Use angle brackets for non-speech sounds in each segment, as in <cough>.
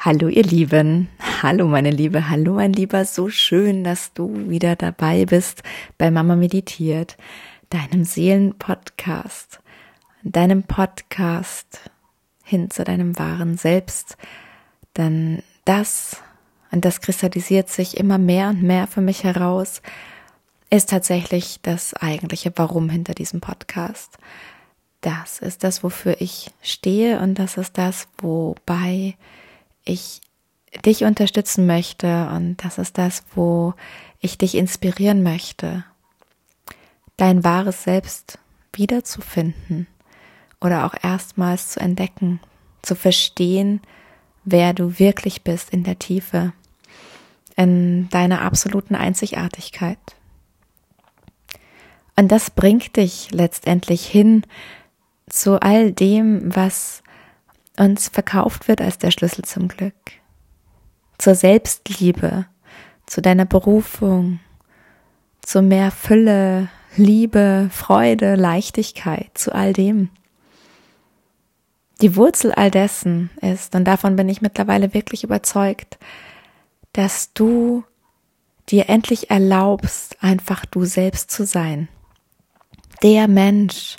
Hallo ihr Lieben, hallo meine Liebe, hallo mein Lieber, so schön, dass du wieder dabei bist bei Mama Meditiert, deinem Seelenpodcast, deinem Podcast hin zu deinem wahren Selbst. Denn das, und das kristallisiert sich immer mehr und mehr für mich heraus, ist tatsächlich das eigentliche Warum hinter diesem Podcast. Das ist das, wofür ich stehe und das ist das, wobei ich dich unterstützen möchte und das ist das, wo ich dich inspirieren möchte, dein wahres Selbst wiederzufinden oder auch erstmals zu entdecken, zu verstehen, wer du wirklich bist in der Tiefe, in deiner absoluten Einzigartigkeit. Und das bringt dich letztendlich hin zu all dem, was uns verkauft wird als der Schlüssel zum Glück, zur Selbstliebe, zu deiner Berufung, zu mehr Fülle, Liebe, Freude, Leichtigkeit, zu all dem. Die Wurzel all dessen ist, und davon bin ich mittlerweile wirklich überzeugt, dass du dir endlich erlaubst, einfach du selbst zu sein. Der Mensch,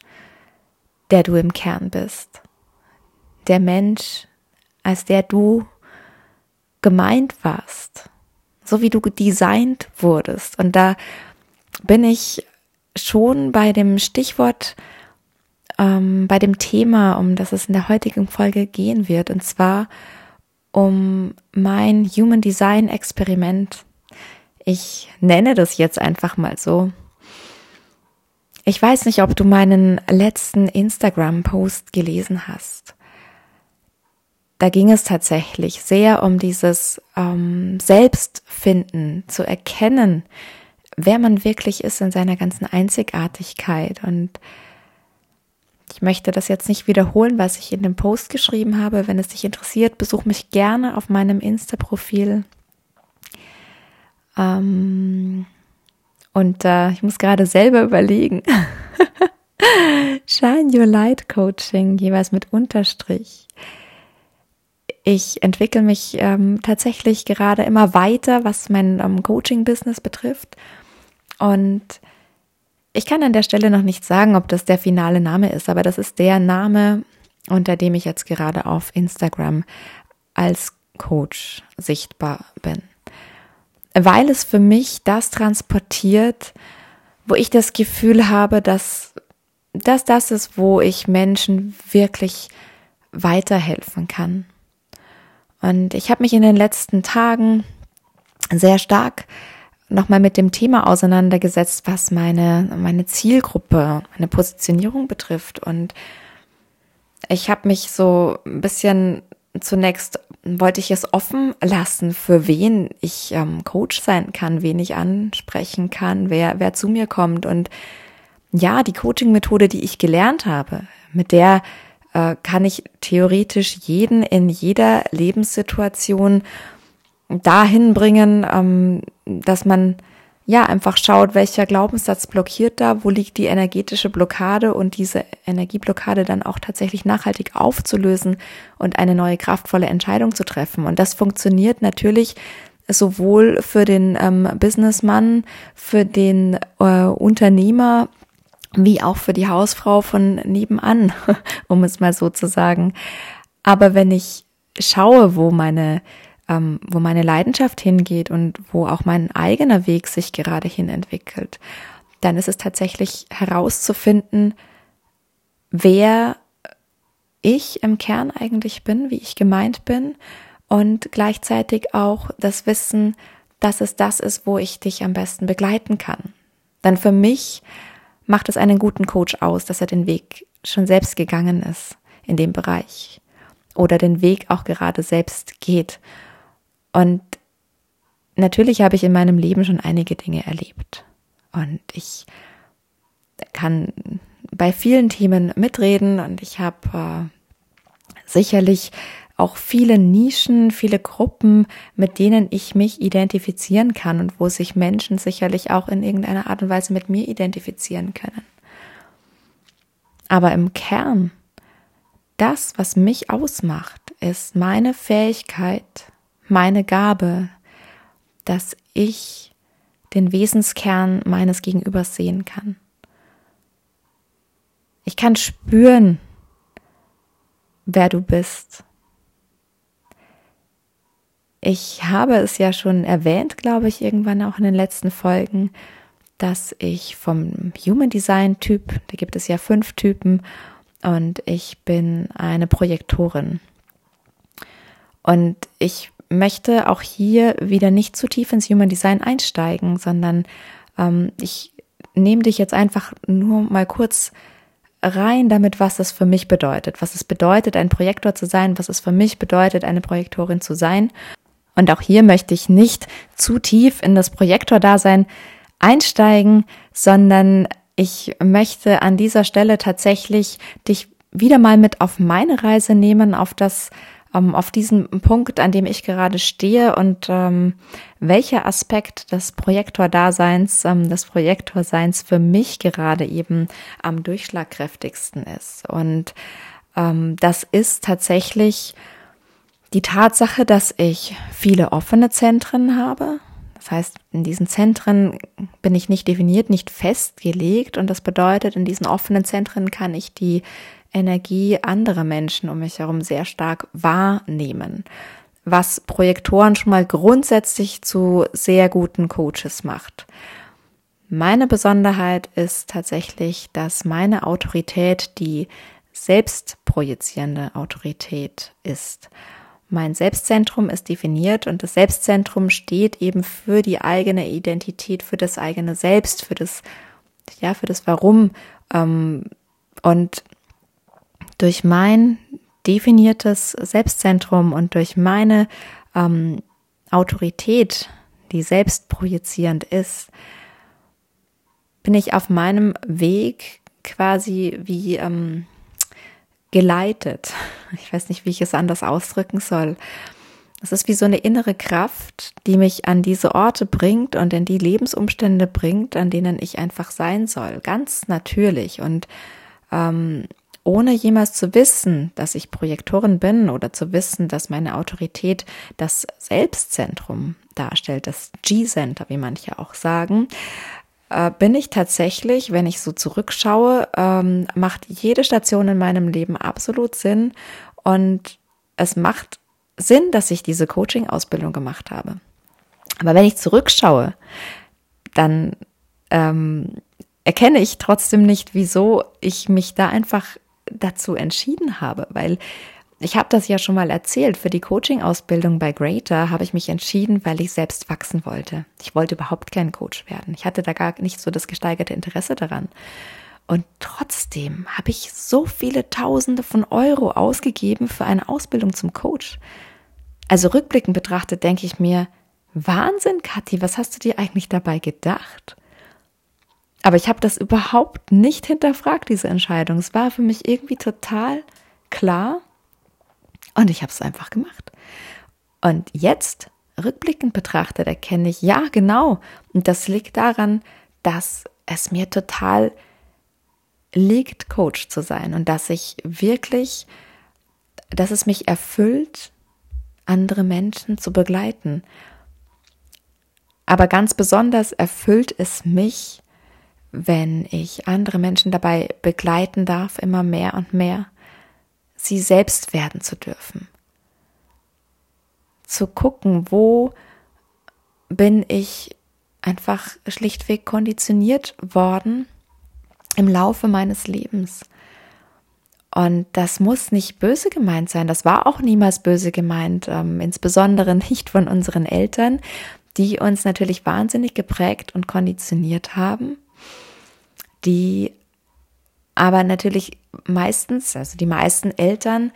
der du im Kern bist der Mensch, als der du gemeint warst, so wie du designt wurdest. Und da bin ich schon bei dem Stichwort, ähm, bei dem Thema, um das es in der heutigen Folge gehen wird, und zwar um mein Human Design Experiment. Ich nenne das jetzt einfach mal so. Ich weiß nicht, ob du meinen letzten Instagram-Post gelesen hast da ging es tatsächlich sehr um dieses ähm, Selbstfinden, zu erkennen, wer man wirklich ist in seiner ganzen Einzigartigkeit. Und ich möchte das jetzt nicht wiederholen, was ich in dem Post geschrieben habe. Wenn es dich interessiert, besuch mich gerne auf meinem Insta-Profil. Ähm, und äh, ich muss gerade selber überlegen. <laughs> Shine Your Light Coaching, jeweils mit Unterstrich. Ich entwickle mich ähm, tatsächlich gerade immer weiter, was mein ähm, Coaching-Business betrifft. Und ich kann an der Stelle noch nicht sagen, ob das der finale Name ist, aber das ist der Name, unter dem ich jetzt gerade auf Instagram als Coach sichtbar bin. Weil es für mich das transportiert, wo ich das Gefühl habe, dass, dass das ist, wo ich Menschen wirklich weiterhelfen kann. Und ich habe mich in den letzten Tagen sehr stark nochmal mit dem Thema auseinandergesetzt, was meine, meine Zielgruppe, meine Positionierung betrifft. Und ich habe mich so ein bisschen zunächst wollte ich es offen lassen, für wen ich ähm, Coach sein kann, wen ich ansprechen kann, wer, wer zu mir kommt. Und ja, die Coaching-Methode, die ich gelernt habe, mit der äh, kann ich theoretisch jeden in jeder Lebenssituation dahin bringen, ähm, dass man ja einfach schaut, welcher Glaubenssatz blockiert da, wo liegt die energetische Blockade und diese Energieblockade dann auch tatsächlich nachhaltig aufzulösen und eine neue kraftvolle Entscheidung zu treffen. Und das funktioniert natürlich sowohl für den ähm, Businessmann, für den äh, Unternehmer, wie auch für die Hausfrau von nebenan, <laughs> um es mal so zu sagen. Aber wenn ich schaue, wo meine, ähm, wo meine Leidenschaft hingeht und wo auch mein eigener Weg sich gerade hin entwickelt, dann ist es tatsächlich herauszufinden, wer ich im Kern eigentlich bin, wie ich gemeint bin und gleichzeitig auch das Wissen, dass es das ist, wo ich dich am besten begleiten kann. Dann für mich macht es einen guten Coach aus, dass er den Weg schon selbst gegangen ist in dem Bereich oder den Weg auch gerade selbst geht. Und natürlich habe ich in meinem Leben schon einige Dinge erlebt und ich kann bei vielen Themen mitreden und ich habe äh, sicherlich auch viele Nischen, viele Gruppen, mit denen ich mich identifizieren kann und wo sich Menschen sicherlich auch in irgendeiner Art und Weise mit mir identifizieren können. Aber im Kern das, was mich ausmacht, ist meine Fähigkeit, meine Gabe, dass ich den Wesenskern meines Gegenübers sehen kann. Ich kann spüren, wer du bist. Ich habe es ja schon erwähnt, glaube ich, irgendwann auch in den letzten Folgen, dass ich vom Human Design Typ, da gibt es ja fünf Typen, und ich bin eine Projektorin. Und ich möchte auch hier wieder nicht zu tief ins Human Design einsteigen, sondern ähm, ich nehme dich jetzt einfach nur mal kurz rein damit, was es für mich bedeutet, was es bedeutet, ein Projektor zu sein, was es für mich bedeutet, eine Projektorin zu sein. Und auch hier möchte ich nicht zu tief in das Projektordasein einsteigen, sondern ich möchte an dieser Stelle tatsächlich dich wieder mal mit auf meine Reise nehmen, auf das, ähm, auf diesen Punkt, an dem ich gerade stehe und ähm, welcher Aspekt des Projektordaseins, ähm, des Projektorseins für mich gerade eben am durchschlagkräftigsten ist. Und ähm, das ist tatsächlich die Tatsache, dass ich viele offene Zentren habe. Das heißt, in diesen Zentren bin ich nicht definiert, nicht festgelegt und das bedeutet, in diesen offenen Zentren kann ich die Energie anderer Menschen um mich herum sehr stark wahrnehmen, was Projektoren schon mal grundsätzlich zu sehr guten Coaches macht. Meine Besonderheit ist tatsächlich, dass meine Autorität die selbstprojizierende Autorität ist. Mein Selbstzentrum ist definiert und das Selbstzentrum steht eben für die eigene Identität, für das eigene Selbst, für das, ja, für das Warum. Ähm, und durch mein definiertes Selbstzentrum und durch meine ähm, Autorität, die selbstprojizierend ist, bin ich auf meinem Weg quasi wie ähm, geleitet. Ich weiß nicht, wie ich es anders ausdrücken soll. Es ist wie so eine innere Kraft, die mich an diese Orte bringt und in die Lebensumstände bringt, an denen ich einfach sein soll. Ganz natürlich. Und ähm, ohne jemals zu wissen, dass ich Projektorin bin oder zu wissen, dass meine Autorität das Selbstzentrum darstellt, das G-Center, wie manche auch sagen, äh, bin ich tatsächlich, wenn ich so zurückschaue, ähm, macht jede Station in meinem Leben absolut Sinn und es macht Sinn, dass ich diese Coaching-Ausbildung gemacht habe. Aber wenn ich zurückschaue, dann ähm, erkenne ich trotzdem nicht, wieso ich mich da einfach dazu entschieden habe, weil ich habe das ja schon mal erzählt. Für die Coaching-Ausbildung bei Greater habe ich mich entschieden, weil ich selbst wachsen wollte. Ich wollte überhaupt kein Coach werden. Ich hatte da gar nicht so das gesteigerte Interesse daran. Und trotzdem habe ich so viele Tausende von Euro ausgegeben für eine Ausbildung zum Coach. Also rückblickend betrachtet denke ich mir, Wahnsinn, Kathi, was hast du dir eigentlich dabei gedacht? Aber ich habe das überhaupt nicht hinterfragt, diese Entscheidung. Es war für mich irgendwie total klar und ich habe es einfach gemacht. Und jetzt, rückblickend betrachtet, erkenne ich, ja, genau. Und das liegt daran, dass es mir total liegt, Coach zu sein und dass ich wirklich, dass es mich erfüllt, andere Menschen zu begleiten. Aber ganz besonders erfüllt es mich, wenn ich andere Menschen dabei begleiten darf, immer mehr und mehr, sie selbst werden zu dürfen. Zu gucken, wo bin ich einfach schlichtweg konditioniert worden im Laufe meines Lebens. Und das muss nicht böse gemeint sein. Das war auch niemals böse gemeint, ähm, insbesondere nicht von unseren Eltern, die uns natürlich wahnsinnig geprägt und konditioniert haben die aber natürlich meistens, also die meisten Eltern,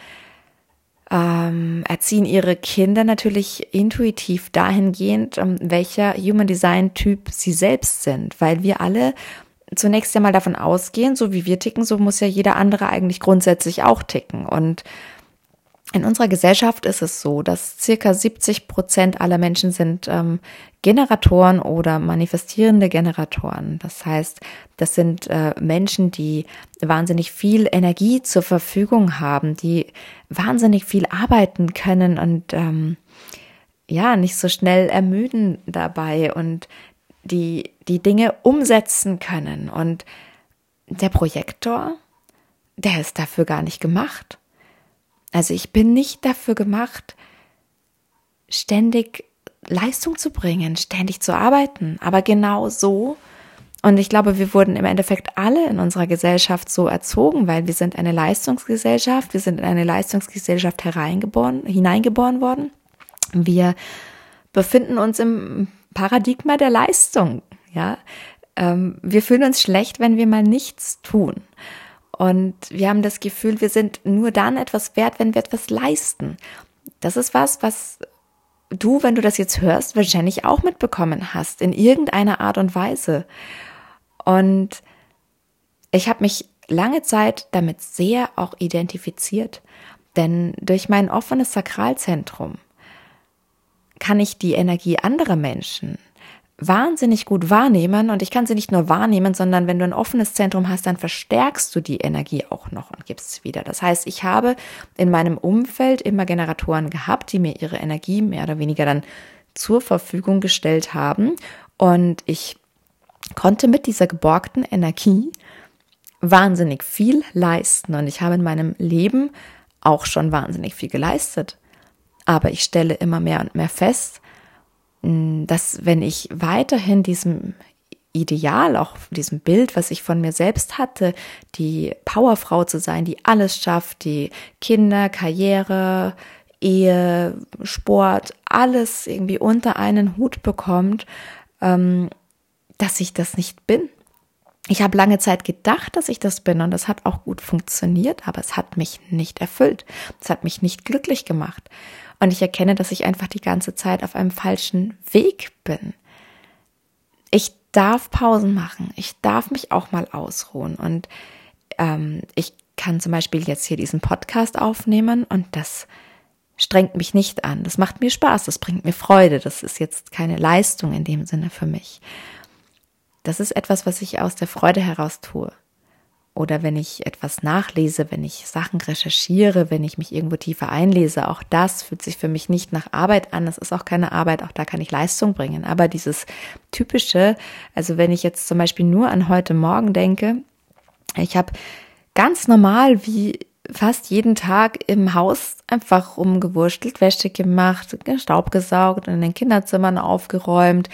ähm, erziehen ihre Kinder natürlich intuitiv dahingehend, ähm, welcher Human Design Typ sie selbst sind, weil wir alle zunächst einmal davon ausgehen, so wie wir ticken, so muss ja jeder andere eigentlich grundsätzlich auch ticken. Und in unserer Gesellschaft ist es so, dass circa 70 Prozent aller Menschen sind ähm, Generatoren oder manifestierende Generatoren. Das heißt, das sind äh, Menschen, die wahnsinnig viel Energie zur Verfügung haben, die wahnsinnig viel arbeiten können und ähm, ja, nicht so schnell ermüden dabei und die die Dinge umsetzen können. Und der Projektor, der ist dafür gar nicht gemacht. Also ich bin nicht dafür gemacht, ständig Leistung zu bringen, ständig zu arbeiten, aber genau so. Und ich glaube, wir wurden im Endeffekt alle in unserer Gesellschaft so erzogen, weil wir sind eine Leistungsgesellschaft, wir sind in eine Leistungsgesellschaft hereingeboren, hineingeboren worden. Wir befinden uns im Paradigma der Leistung, ja. Ähm, wir fühlen uns schlecht, wenn wir mal nichts tun. Und wir haben das Gefühl, wir sind nur dann etwas wert, wenn wir etwas leisten. Das ist was, was du, wenn du das jetzt hörst, wahrscheinlich auch mitbekommen hast, in irgendeiner Art und Weise. Und ich habe mich lange Zeit damit sehr auch identifiziert, denn durch mein offenes Sakralzentrum kann ich die Energie anderer Menschen wahnsinnig gut wahrnehmen und ich kann sie nicht nur wahrnehmen, sondern wenn du ein offenes Zentrum hast, dann verstärkst du die Energie auch noch und gibst es wieder. Das heißt, ich habe in meinem Umfeld immer Generatoren gehabt, die mir ihre Energie mehr oder weniger dann zur Verfügung gestellt haben und ich konnte mit dieser geborgten Energie wahnsinnig viel leisten und ich habe in meinem Leben auch schon wahnsinnig viel geleistet. Aber ich stelle immer mehr und mehr fest, dass wenn ich weiterhin diesem Ideal, auch diesem Bild, was ich von mir selbst hatte, die Powerfrau zu sein, die alles schafft, die Kinder, Karriere, Ehe, Sport, alles irgendwie unter einen Hut bekommt, ähm, dass ich das nicht bin. Ich habe lange Zeit gedacht, dass ich das bin und das hat auch gut funktioniert, aber es hat mich nicht erfüllt. Es hat mich nicht glücklich gemacht. Und ich erkenne, dass ich einfach die ganze Zeit auf einem falschen Weg bin. Ich darf Pausen machen. Ich darf mich auch mal ausruhen. Und ähm, ich kann zum Beispiel jetzt hier diesen Podcast aufnehmen und das strengt mich nicht an. Das macht mir Spaß. Das bringt mir Freude. Das ist jetzt keine Leistung in dem Sinne für mich. Das ist etwas, was ich aus der Freude heraus tue oder wenn ich etwas nachlese, wenn ich Sachen recherchiere, wenn ich mich irgendwo tiefer einlese, auch das fühlt sich für mich nicht nach Arbeit an. Das ist auch keine Arbeit, auch da kann ich Leistung bringen. Aber dieses typische, also wenn ich jetzt zum Beispiel nur an heute Morgen denke, ich habe ganz normal wie fast jeden Tag im Haus einfach rumgewurschtelt, Wäsche gemacht, Staub gesaugt, in den Kinderzimmern aufgeräumt,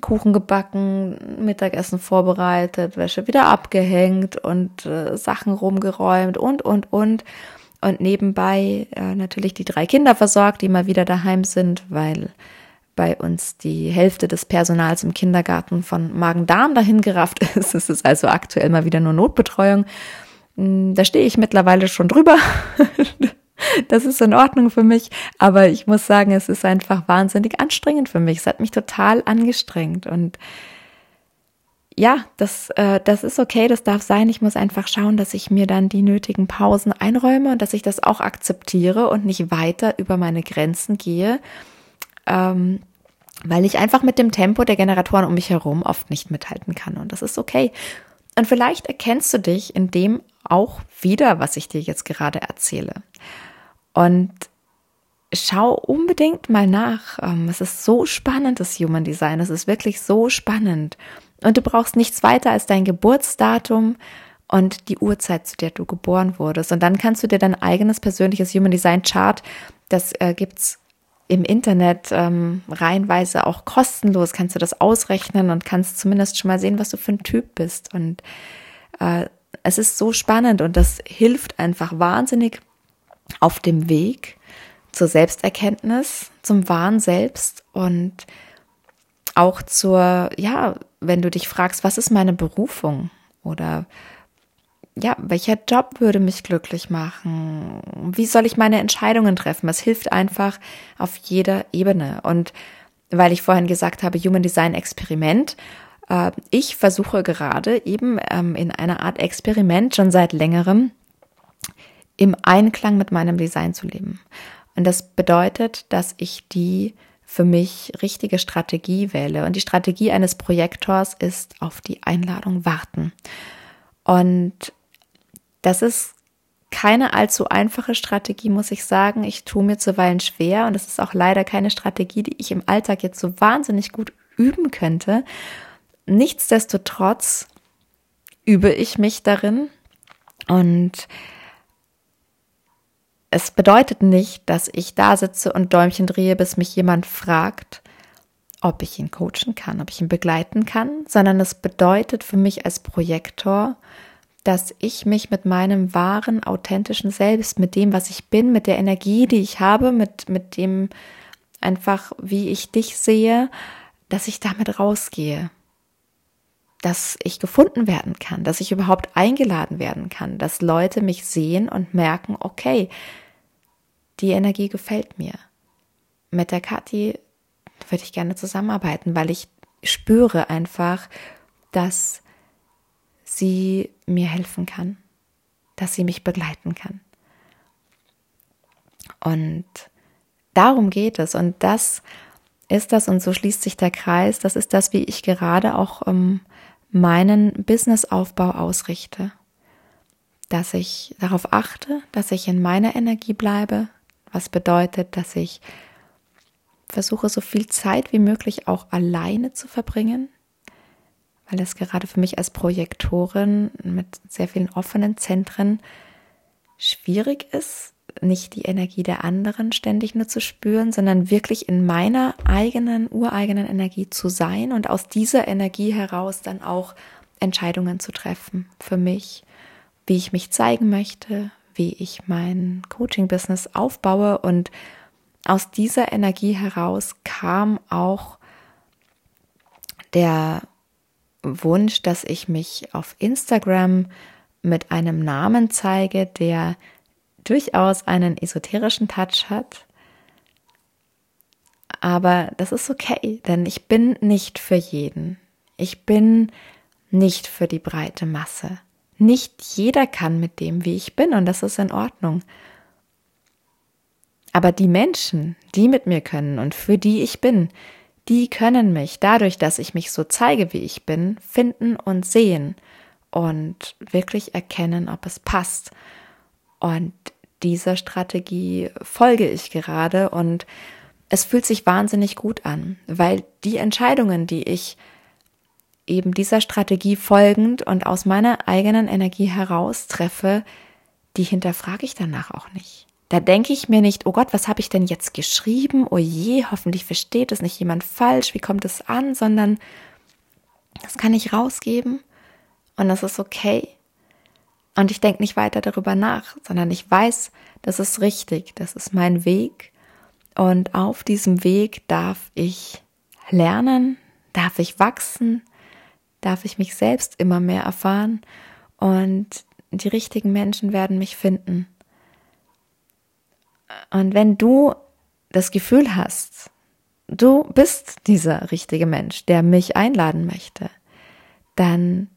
Kuchen gebacken, Mittagessen vorbereitet, Wäsche wieder abgehängt und äh, Sachen rumgeräumt und, und, und. Und nebenbei äh, natürlich die drei Kinder versorgt, die mal wieder daheim sind, weil bei uns die Hälfte des Personals im Kindergarten von Magen-Darm dahin gerafft <laughs> ist. Es ist also aktuell mal wieder nur Notbetreuung. Hm, da stehe ich mittlerweile schon drüber. <laughs> Das ist in Ordnung für mich, aber ich muss sagen, es ist einfach wahnsinnig anstrengend für mich. Es hat mich total angestrengt und ja, das, äh, das ist okay, das darf sein. Ich muss einfach schauen, dass ich mir dann die nötigen Pausen einräume und dass ich das auch akzeptiere und nicht weiter über meine Grenzen gehe, ähm, weil ich einfach mit dem Tempo der Generatoren um mich herum oft nicht mithalten kann. Und das ist okay. Und vielleicht erkennst du dich in dem auch wieder, was ich dir jetzt gerade erzähle. Und schau unbedingt mal nach. Ähm, es ist so spannend, das Human Design. Es ist wirklich so spannend. Und du brauchst nichts weiter als dein Geburtsdatum und die Uhrzeit, zu der du geboren wurdest. Und dann kannst du dir dein eigenes persönliches Human Design Chart, das äh, gibt's im Internet ähm, reihenweise auch kostenlos, kannst du das ausrechnen und kannst zumindest schon mal sehen, was du für ein Typ bist. Und äh, es ist so spannend und das hilft einfach wahnsinnig auf dem Weg zur Selbsterkenntnis, zum wahren Selbst und auch zur, ja, wenn du dich fragst, was ist meine Berufung oder ja, welcher Job würde mich glücklich machen? Wie soll ich meine Entscheidungen treffen? Es hilft einfach auf jeder Ebene. Und weil ich vorhin gesagt habe, Human Design Experiment, äh, ich versuche gerade eben ähm, in einer Art Experiment schon seit längerem im Einklang mit meinem Design zu leben. Und das bedeutet, dass ich die für mich richtige Strategie wähle. Und die Strategie eines Projektors ist auf die Einladung warten. Und das ist keine allzu einfache Strategie, muss ich sagen. Ich tue mir zuweilen schwer und es ist auch leider keine Strategie, die ich im Alltag jetzt so wahnsinnig gut üben könnte. Nichtsdestotrotz übe ich mich darin und es bedeutet nicht, dass ich da sitze und Däumchen drehe, bis mich jemand fragt, ob ich ihn coachen kann, ob ich ihn begleiten kann, sondern es bedeutet für mich als Projektor, dass ich mich mit meinem wahren, authentischen Selbst, mit dem, was ich bin, mit der Energie, die ich habe, mit, mit dem einfach, wie ich dich sehe, dass ich damit rausgehe. Dass ich gefunden werden kann, dass ich überhaupt eingeladen werden kann, dass Leute mich sehen und merken, okay, die Energie gefällt mir. Mit der Kathi würde ich gerne zusammenarbeiten, weil ich spüre einfach, dass sie mir helfen kann, dass sie mich begleiten kann. Und darum geht es. Und das ist das, und so schließt sich der Kreis, das ist das, wie ich gerade auch um, meinen Businessaufbau ausrichte. Dass ich darauf achte, dass ich in meiner Energie bleibe, was bedeutet, dass ich versuche, so viel Zeit wie möglich auch alleine zu verbringen, weil es gerade für mich als Projektorin mit sehr vielen offenen Zentren schwierig ist, nicht die Energie der anderen ständig nur zu spüren, sondern wirklich in meiner eigenen, ureigenen Energie zu sein und aus dieser Energie heraus dann auch Entscheidungen zu treffen für mich, wie ich mich zeigen möchte, wie ich mein Coaching-Business aufbaue. Und aus dieser Energie heraus kam auch der Wunsch, dass ich mich auf Instagram mit einem Namen zeige, der durchaus einen esoterischen Touch hat. Aber das ist okay, denn ich bin nicht für jeden. Ich bin nicht für die breite Masse. Nicht jeder kann mit dem, wie ich bin, und das ist in Ordnung. Aber die Menschen, die mit mir können und für die ich bin, die können mich dadurch, dass ich mich so zeige, wie ich bin, finden und sehen und wirklich erkennen, ob es passt. Und dieser Strategie folge ich gerade und es fühlt sich wahnsinnig gut an, weil die Entscheidungen, die ich eben dieser Strategie folgend und aus meiner eigenen Energie heraus treffe, die hinterfrage ich danach auch nicht. Da denke ich mir nicht, oh Gott, was habe ich denn jetzt geschrieben? Oh je, hoffentlich versteht es nicht jemand falsch. Wie kommt es an? Sondern das kann ich rausgeben und das ist okay. Und ich denke nicht weiter darüber nach, sondern ich weiß, das ist richtig, das ist mein Weg. Und auf diesem Weg darf ich lernen, darf ich wachsen, darf ich mich selbst immer mehr erfahren und die richtigen Menschen werden mich finden. Und wenn du das Gefühl hast, du bist dieser richtige Mensch, der mich einladen möchte, dann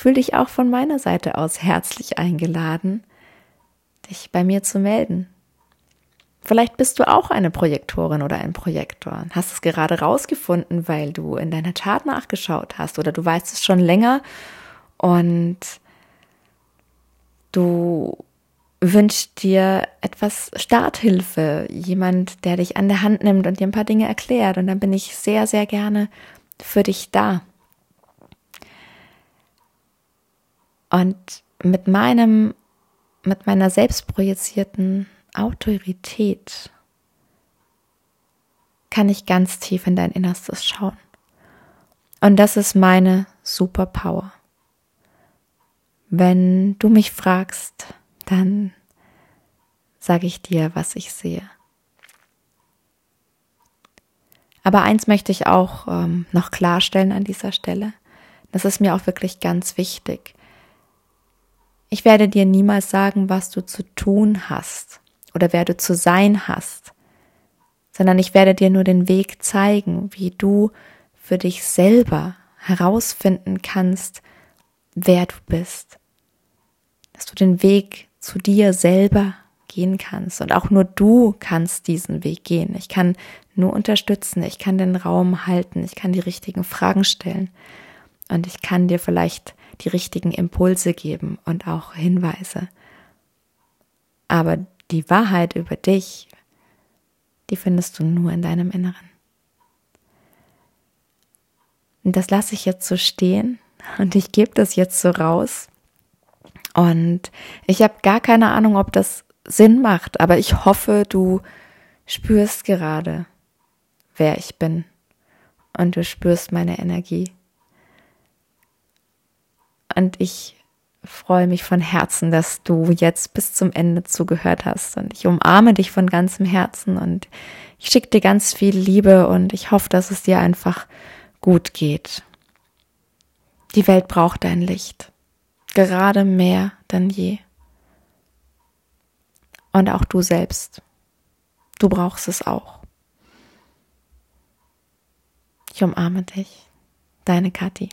fühl dich auch von meiner Seite aus herzlich eingeladen, dich bei mir zu melden. Vielleicht bist du auch eine Projektorin oder ein Projektor. Hast es gerade rausgefunden, weil du in deiner Chart nachgeschaut hast oder du weißt es schon länger und du wünschst dir etwas Starthilfe, jemand, der dich an der Hand nimmt und dir ein paar Dinge erklärt. Und dann bin ich sehr, sehr gerne für dich da. Und mit meinem, mit meiner selbstprojizierten Autorität kann ich ganz tief in dein Innerstes schauen. Und das ist meine Superpower. Wenn du mich fragst, dann sage ich dir, was ich sehe. Aber eins möchte ich auch ähm, noch klarstellen an dieser Stelle. Das ist mir auch wirklich ganz wichtig. Ich werde dir niemals sagen, was du zu tun hast oder wer du zu sein hast, sondern ich werde dir nur den Weg zeigen, wie du für dich selber herausfinden kannst, wer du bist. Dass du den Weg zu dir selber gehen kannst. Und auch nur du kannst diesen Weg gehen. Ich kann nur unterstützen, ich kann den Raum halten, ich kann die richtigen Fragen stellen und ich kann dir vielleicht die richtigen Impulse geben und auch Hinweise. Aber die Wahrheit über dich, die findest du nur in deinem Inneren. Und das lasse ich jetzt so stehen und ich gebe das jetzt so raus. Und ich habe gar keine Ahnung, ob das Sinn macht, aber ich hoffe, du spürst gerade, wer ich bin und du spürst meine Energie. Und ich freue mich von Herzen, dass du jetzt bis zum Ende zugehört hast und ich umarme dich von ganzem Herzen und ich schicke dir ganz viel Liebe und ich hoffe, dass es dir einfach gut geht. Die Welt braucht dein Licht, gerade mehr denn je. Und auch du selbst. Du brauchst es auch. Ich umarme dich. Deine Kathi.